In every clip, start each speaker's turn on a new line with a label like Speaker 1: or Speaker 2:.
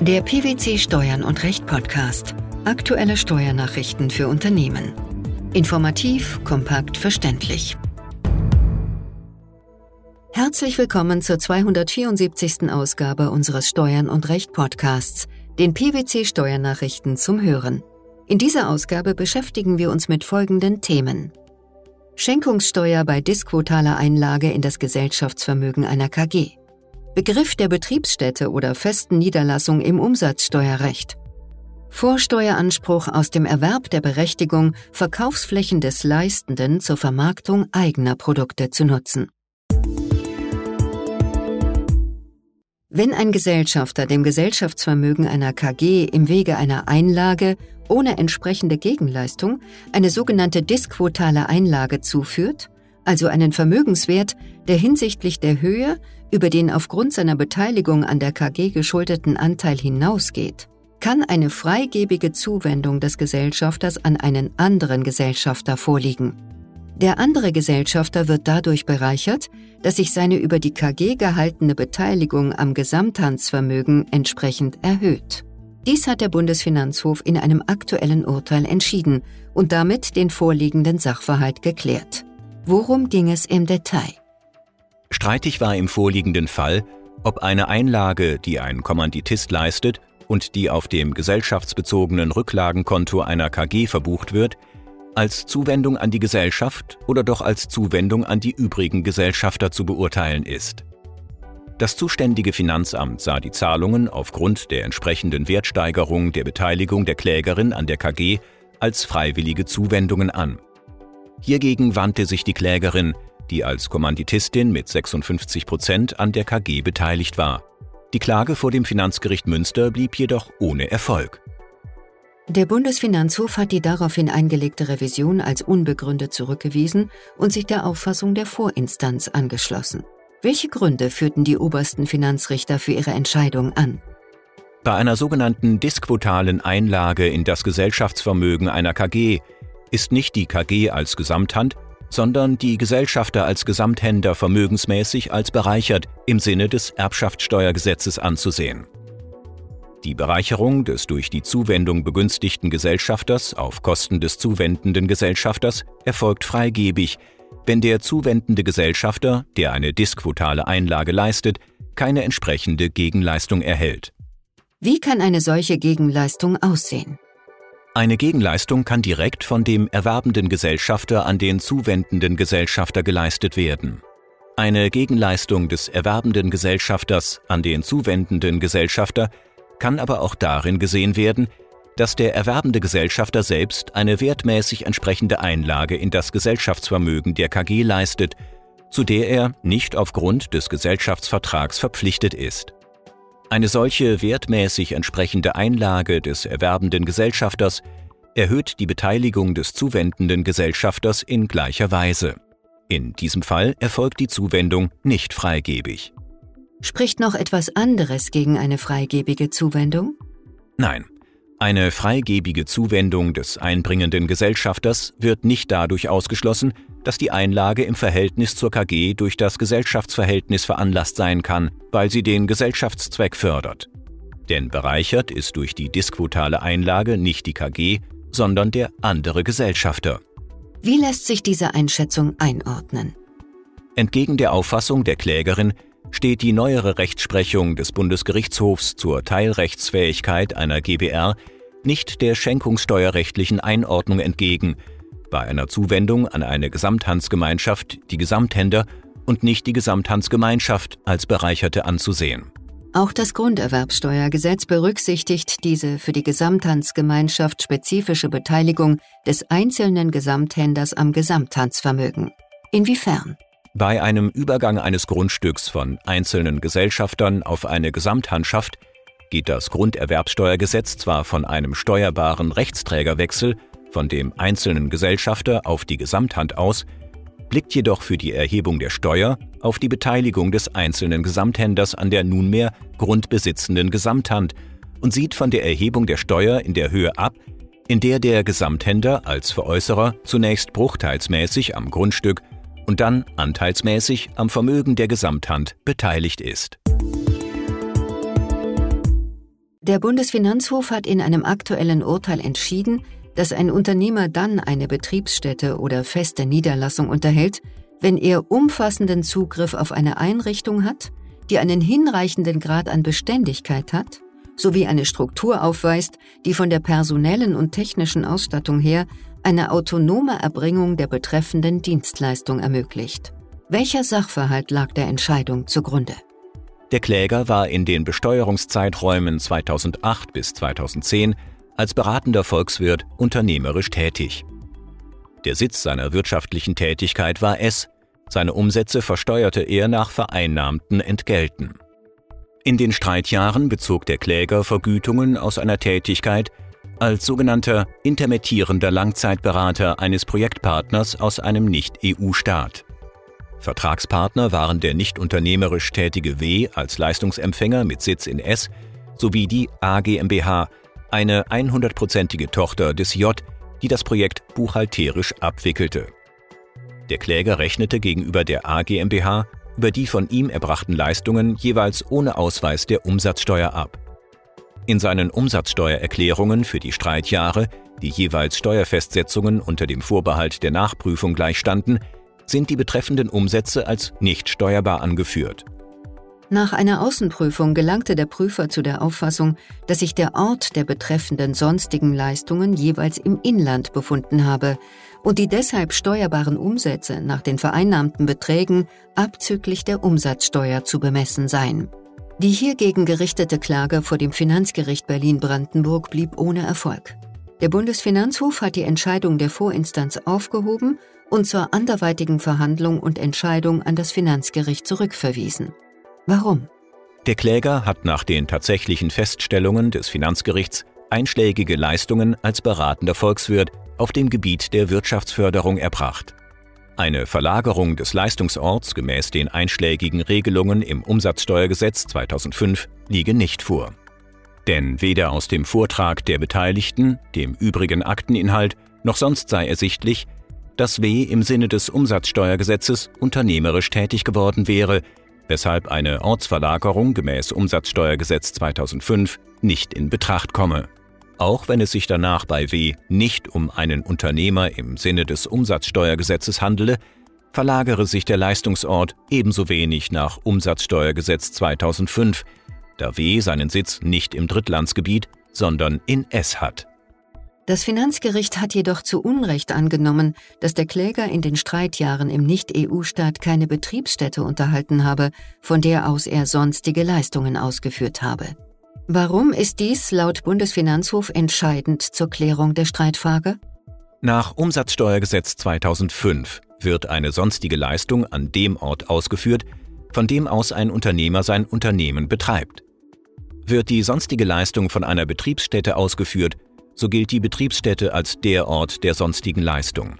Speaker 1: Der PwC Steuern und Recht Podcast. Aktuelle Steuernachrichten für Unternehmen. Informativ, kompakt, verständlich. Herzlich willkommen zur 274. Ausgabe unseres Steuern und Recht Podcasts, den PwC Steuernachrichten zum Hören. In dieser Ausgabe beschäftigen wir uns mit folgenden Themen. Schenkungssteuer bei disquotaler Einlage in das Gesellschaftsvermögen einer KG. Begriff der Betriebsstätte oder festen Niederlassung im Umsatzsteuerrecht. Vorsteueranspruch aus dem Erwerb der Berechtigung, Verkaufsflächen des Leistenden zur Vermarktung eigener Produkte zu nutzen. Wenn ein Gesellschafter dem Gesellschaftsvermögen einer KG im Wege einer Einlage ohne entsprechende Gegenleistung eine sogenannte disquotale Einlage zuführt, also einen Vermögenswert, der hinsichtlich der Höhe über den aufgrund seiner Beteiligung an der KG geschuldeten Anteil hinausgeht, kann eine freigebige Zuwendung des Gesellschafters an einen anderen Gesellschafter vorliegen. Der andere Gesellschafter wird dadurch bereichert, dass sich seine über die KG gehaltene Beteiligung am Gesamthandsvermögen entsprechend erhöht. Dies hat der Bundesfinanzhof in einem aktuellen Urteil entschieden und damit den vorliegenden Sachverhalt geklärt. Worum ging es im Detail?
Speaker 2: Streitig war im vorliegenden Fall, ob eine Einlage, die ein Kommanditist leistet und die auf dem gesellschaftsbezogenen Rücklagenkonto einer KG verbucht wird, als Zuwendung an die Gesellschaft oder doch als Zuwendung an die übrigen Gesellschafter zu beurteilen ist. Das zuständige Finanzamt sah die Zahlungen aufgrund der entsprechenden Wertsteigerung der Beteiligung der Klägerin an der KG als freiwillige Zuwendungen an. Hiergegen wandte sich die Klägerin, die als Kommanditistin mit 56 Prozent an der KG beteiligt war. Die Klage vor dem Finanzgericht Münster blieb jedoch ohne Erfolg.
Speaker 1: Der Bundesfinanzhof hat die daraufhin eingelegte Revision als unbegründet zurückgewiesen und sich der Auffassung der Vorinstanz angeschlossen. Welche Gründe führten die obersten Finanzrichter für ihre Entscheidung an?
Speaker 2: Bei einer sogenannten disquotalen Einlage in das Gesellschaftsvermögen einer KG ist nicht die KG als Gesamthand, sondern die Gesellschafter als Gesamthänder vermögensmäßig als bereichert im Sinne des Erbschaftssteuergesetzes anzusehen. Die Bereicherung des durch die Zuwendung begünstigten Gesellschafters auf Kosten des zuwendenden Gesellschafters erfolgt freigebig, wenn der zuwendende Gesellschafter, der eine disquotale Einlage leistet, keine entsprechende Gegenleistung erhält.
Speaker 1: Wie kann eine solche Gegenleistung aussehen?
Speaker 2: Eine Gegenleistung kann direkt von dem erwerbenden Gesellschafter an den zuwendenden Gesellschafter geleistet werden. Eine Gegenleistung des erwerbenden Gesellschafters an den zuwendenden Gesellschafter kann aber auch darin gesehen werden, dass der erwerbende Gesellschafter selbst eine wertmäßig entsprechende Einlage in das Gesellschaftsvermögen der KG leistet, zu der er nicht aufgrund des Gesellschaftsvertrags verpflichtet ist. Eine solche wertmäßig entsprechende Einlage des erwerbenden Gesellschafters erhöht die Beteiligung des zuwendenden Gesellschafters in gleicher Weise. In diesem Fall erfolgt die Zuwendung nicht freigebig.
Speaker 1: Spricht noch etwas anderes gegen eine freigebige Zuwendung?
Speaker 2: Nein. Eine freigebige Zuwendung des einbringenden Gesellschafters wird nicht dadurch ausgeschlossen, dass die Einlage im Verhältnis zur KG durch das Gesellschaftsverhältnis veranlasst sein kann, weil sie den Gesellschaftszweck fördert. Denn bereichert ist durch die disquotale Einlage nicht die KG, sondern der andere Gesellschafter.
Speaker 1: Wie lässt sich diese Einschätzung einordnen?
Speaker 2: Entgegen der Auffassung der Klägerin steht die neuere Rechtsprechung des Bundesgerichtshofs zur Teilrechtsfähigkeit einer GBR nicht der schenkungssteuerrechtlichen Einordnung entgegen, bei einer Zuwendung an eine Gesamthandsgemeinschaft die Gesamthänder und nicht die Gesamthandsgemeinschaft als Bereicherte anzusehen.
Speaker 1: Auch das Grunderwerbsteuergesetz berücksichtigt diese für die Gesamthandsgemeinschaft spezifische Beteiligung des einzelnen Gesamthänders am Gesamthandsvermögen. Inwiefern?
Speaker 2: Bei einem Übergang eines Grundstücks von einzelnen Gesellschaftern auf eine Gesamthandschaft geht das Grunderwerbsteuergesetz zwar von einem steuerbaren Rechtsträgerwechsel von dem einzelnen Gesellschafter auf die Gesamthand aus, blickt jedoch für die Erhebung der Steuer auf die Beteiligung des einzelnen Gesamthänders an der nunmehr grundbesitzenden Gesamthand und sieht von der Erhebung der Steuer in der Höhe ab, in der der Gesamthänder als Veräußerer zunächst bruchteilsmäßig am Grundstück und dann anteilsmäßig am Vermögen der Gesamthand beteiligt ist.
Speaker 1: Der Bundesfinanzhof hat in einem aktuellen Urteil entschieden, dass ein Unternehmer dann eine Betriebsstätte oder feste Niederlassung unterhält, wenn er umfassenden Zugriff auf eine Einrichtung hat, die einen hinreichenden Grad an Beständigkeit hat, sowie eine Struktur aufweist, die von der personellen und technischen Ausstattung her eine autonome Erbringung der betreffenden Dienstleistung ermöglicht. Welcher Sachverhalt lag der Entscheidung zugrunde?
Speaker 2: Der Kläger war in den Besteuerungszeiträumen 2008 bis 2010 als beratender Volkswirt unternehmerisch tätig. Der Sitz seiner wirtschaftlichen Tätigkeit war S, seine Umsätze versteuerte er nach vereinnahmten Entgelten. In den Streitjahren bezog der Kläger Vergütungen aus einer Tätigkeit als sogenannter intermittierender Langzeitberater eines Projektpartners aus einem Nicht-EU-Staat. Vertragspartner waren der nicht unternehmerisch tätige W als Leistungsempfänger mit Sitz in S sowie die A GmbH, eine 100-prozentige Tochter des J, die das Projekt buchhalterisch abwickelte. Der Kläger rechnete gegenüber der A GmbH über die von ihm erbrachten Leistungen jeweils ohne Ausweis der Umsatzsteuer ab. In seinen Umsatzsteuererklärungen für die Streitjahre, die jeweils Steuerfestsetzungen unter dem Vorbehalt der Nachprüfung gleichstanden, sind die betreffenden Umsätze als nicht steuerbar angeführt.
Speaker 1: Nach einer Außenprüfung gelangte der Prüfer zu der Auffassung, dass sich der Ort der betreffenden sonstigen Leistungen jeweils im Inland befunden habe und die deshalb steuerbaren Umsätze nach den vereinnahmten Beträgen abzüglich der Umsatzsteuer zu bemessen seien. Die hiergegen gerichtete Klage vor dem Finanzgericht Berlin-Brandenburg blieb ohne Erfolg. Der Bundesfinanzhof hat die Entscheidung der Vorinstanz aufgehoben und zur anderweitigen Verhandlung und Entscheidung an das Finanzgericht zurückverwiesen. Warum?
Speaker 2: Der Kläger hat nach den tatsächlichen Feststellungen des Finanzgerichts einschlägige Leistungen als beratender Volkswirt auf dem Gebiet der Wirtschaftsförderung erbracht. Eine Verlagerung des Leistungsorts gemäß den einschlägigen Regelungen im Umsatzsteuergesetz 2005 liege nicht vor. Denn weder aus dem Vortrag der Beteiligten, dem übrigen Akteninhalt, noch sonst sei ersichtlich, dass W im Sinne des Umsatzsteuergesetzes unternehmerisch tätig geworden wäre, weshalb eine Ortsverlagerung gemäß Umsatzsteuergesetz 2005 nicht in Betracht komme. Auch wenn es sich danach bei W nicht um einen Unternehmer im Sinne des Umsatzsteuergesetzes handele, verlagere sich der Leistungsort ebenso wenig nach Umsatzsteuergesetz 2005, da W seinen Sitz nicht im Drittlandsgebiet, sondern in S hat.
Speaker 1: Das Finanzgericht hat jedoch zu Unrecht angenommen, dass der Kläger in den Streitjahren im Nicht-EU-Staat keine Betriebsstätte unterhalten habe, von der aus er sonstige Leistungen ausgeführt habe. Warum ist dies laut Bundesfinanzhof entscheidend zur Klärung der Streitfrage?
Speaker 2: Nach Umsatzsteuergesetz 2005 wird eine sonstige Leistung an dem Ort ausgeführt, von dem aus ein Unternehmer sein Unternehmen betreibt. Wird die sonstige Leistung von einer Betriebsstätte ausgeführt, so gilt die Betriebsstätte als der Ort der sonstigen Leistung.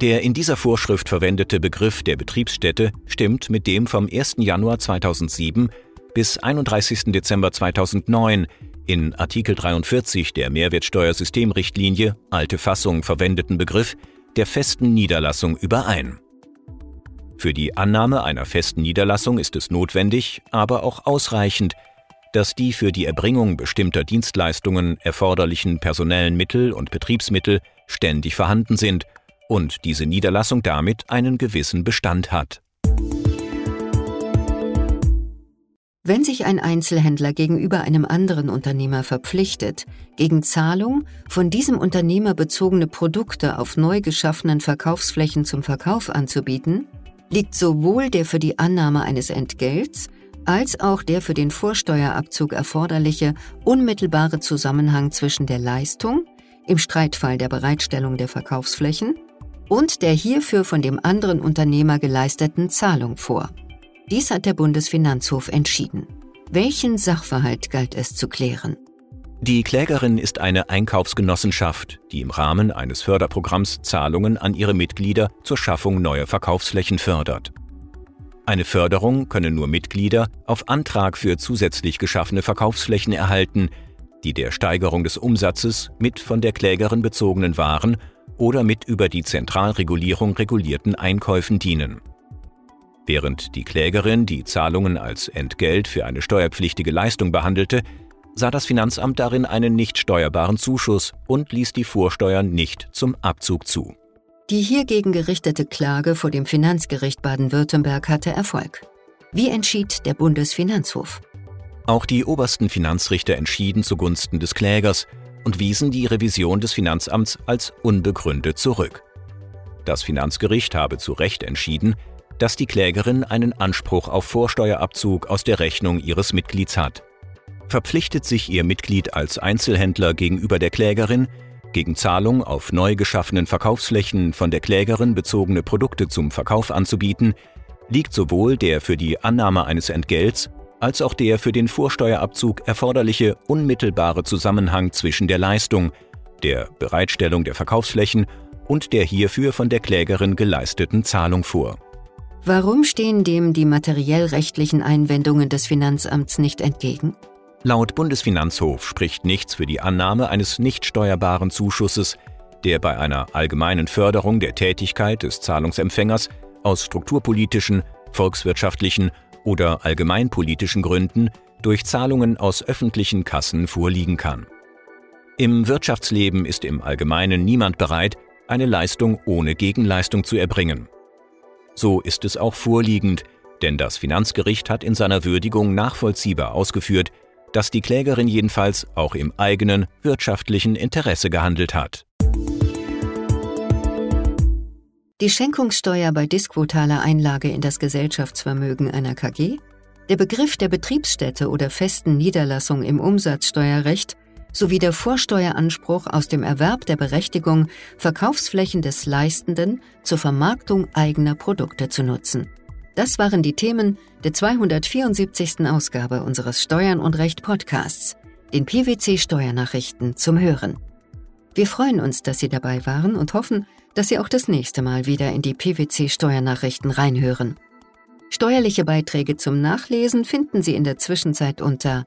Speaker 2: Der in dieser Vorschrift verwendete Begriff der Betriebsstätte stimmt mit dem vom 1. Januar 2007 bis 31. Dezember 2009 in Artikel 43 der Mehrwertsteuersystemrichtlinie alte Fassung verwendeten Begriff der festen Niederlassung überein. Für die Annahme einer festen Niederlassung ist es notwendig, aber auch ausreichend, dass die für die Erbringung bestimmter Dienstleistungen erforderlichen personellen Mittel und Betriebsmittel ständig vorhanden sind und diese Niederlassung damit einen gewissen Bestand hat.
Speaker 1: Wenn sich ein Einzelhändler gegenüber einem anderen Unternehmer verpflichtet, gegen Zahlung von diesem Unternehmer bezogene Produkte auf neu geschaffenen Verkaufsflächen zum Verkauf anzubieten, liegt sowohl der für die Annahme eines Entgelts als auch der für den Vorsteuerabzug erforderliche unmittelbare Zusammenhang zwischen der Leistung, im Streitfall der Bereitstellung der Verkaufsflächen, und der hierfür von dem anderen Unternehmer geleisteten Zahlung vor. Dies hat der Bundesfinanzhof entschieden. Welchen Sachverhalt galt es zu klären?
Speaker 2: Die Klägerin ist eine Einkaufsgenossenschaft, die im Rahmen eines Förderprogramms Zahlungen an ihre Mitglieder zur Schaffung neuer Verkaufsflächen fördert. Eine Förderung können nur Mitglieder auf Antrag für zusätzlich geschaffene Verkaufsflächen erhalten, die der Steigerung des Umsatzes mit von der Klägerin bezogenen Waren oder mit über die Zentralregulierung regulierten Einkäufen dienen. Während die Klägerin die Zahlungen als Entgelt für eine steuerpflichtige Leistung behandelte, sah das Finanzamt darin einen nicht steuerbaren Zuschuss und ließ die Vorsteuern nicht zum Abzug zu.
Speaker 1: Die hiergegen gerichtete Klage vor dem Finanzgericht Baden-Württemberg hatte Erfolg. Wie entschied der Bundesfinanzhof?
Speaker 2: Auch die obersten Finanzrichter entschieden zugunsten des Klägers und wiesen die Revision des Finanzamts als unbegründet zurück. Das Finanzgericht habe zu Recht entschieden, dass die Klägerin einen Anspruch auf Vorsteuerabzug aus der Rechnung ihres Mitglieds hat. Verpflichtet sich ihr Mitglied als Einzelhändler gegenüber der Klägerin, gegen Zahlung auf neu geschaffenen Verkaufsflächen von der Klägerin bezogene Produkte zum Verkauf anzubieten, liegt sowohl der für die Annahme eines Entgelts als auch der für den Vorsteuerabzug erforderliche unmittelbare Zusammenhang zwischen der Leistung, der Bereitstellung der Verkaufsflächen und der hierfür von der Klägerin geleisteten Zahlung vor.
Speaker 1: Warum stehen dem die materiellrechtlichen Einwendungen des Finanzamts nicht entgegen?
Speaker 2: Laut Bundesfinanzhof spricht nichts für die Annahme eines nicht steuerbaren Zuschusses, der bei einer allgemeinen Förderung der Tätigkeit des Zahlungsempfängers aus strukturpolitischen, volkswirtschaftlichen oder allgemeinpolitischen Gründen durch Zahlungen aus öffentlichen Kassen vorliegen kann. Im Wirtschaftsleben ist im Allgemeinen niemand bereit, eine Leistung ohne Gegenleistung zu erbringen. So ist es auch vorliegend, denn das Finanzgericht hat in seiner Würdigung nachvollziehbar ausgeführt, dass die Klägerin jedenfalls auch im eigenen wirtschaftlichen Interesse gehandelt hat.
Speaker 1: Die Schenkungssteuer bei disquotaler Einlage in das Gesellschaftsvermögen einer KG, der Begriff der Betriebsstätte oder festen Niederlassung im Umsatzsteuerrecht sowie der Vorsteueranspruch aus dem Erwerb der Berechtigung, Verkaufsflächen des Leistenden zur Vermarktung eigener Produkte zu nutzen. Das waren die Themen der 274. Ausgabe unseres Steuern und Recht Podcasts, den PwC Steuernachrichten zum Hören. Wir freuen uns, dass Sie dabei waren und hoffen, dass Sie auch das nächste Mal wieder in die PwC Steuernachrichten reinhören. Steuerliche Beiträge zum Nachlesen finden Sie in der Zwischenzeit unter